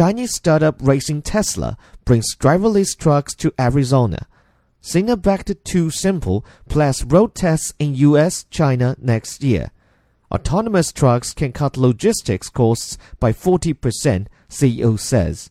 Chinese startup racing Tesla brings driverless trucks to Arizona. Sina backed Tusimple plus road tests in US, China next year. Autonomous trucks can cut logistics costs by 40%, CEO says.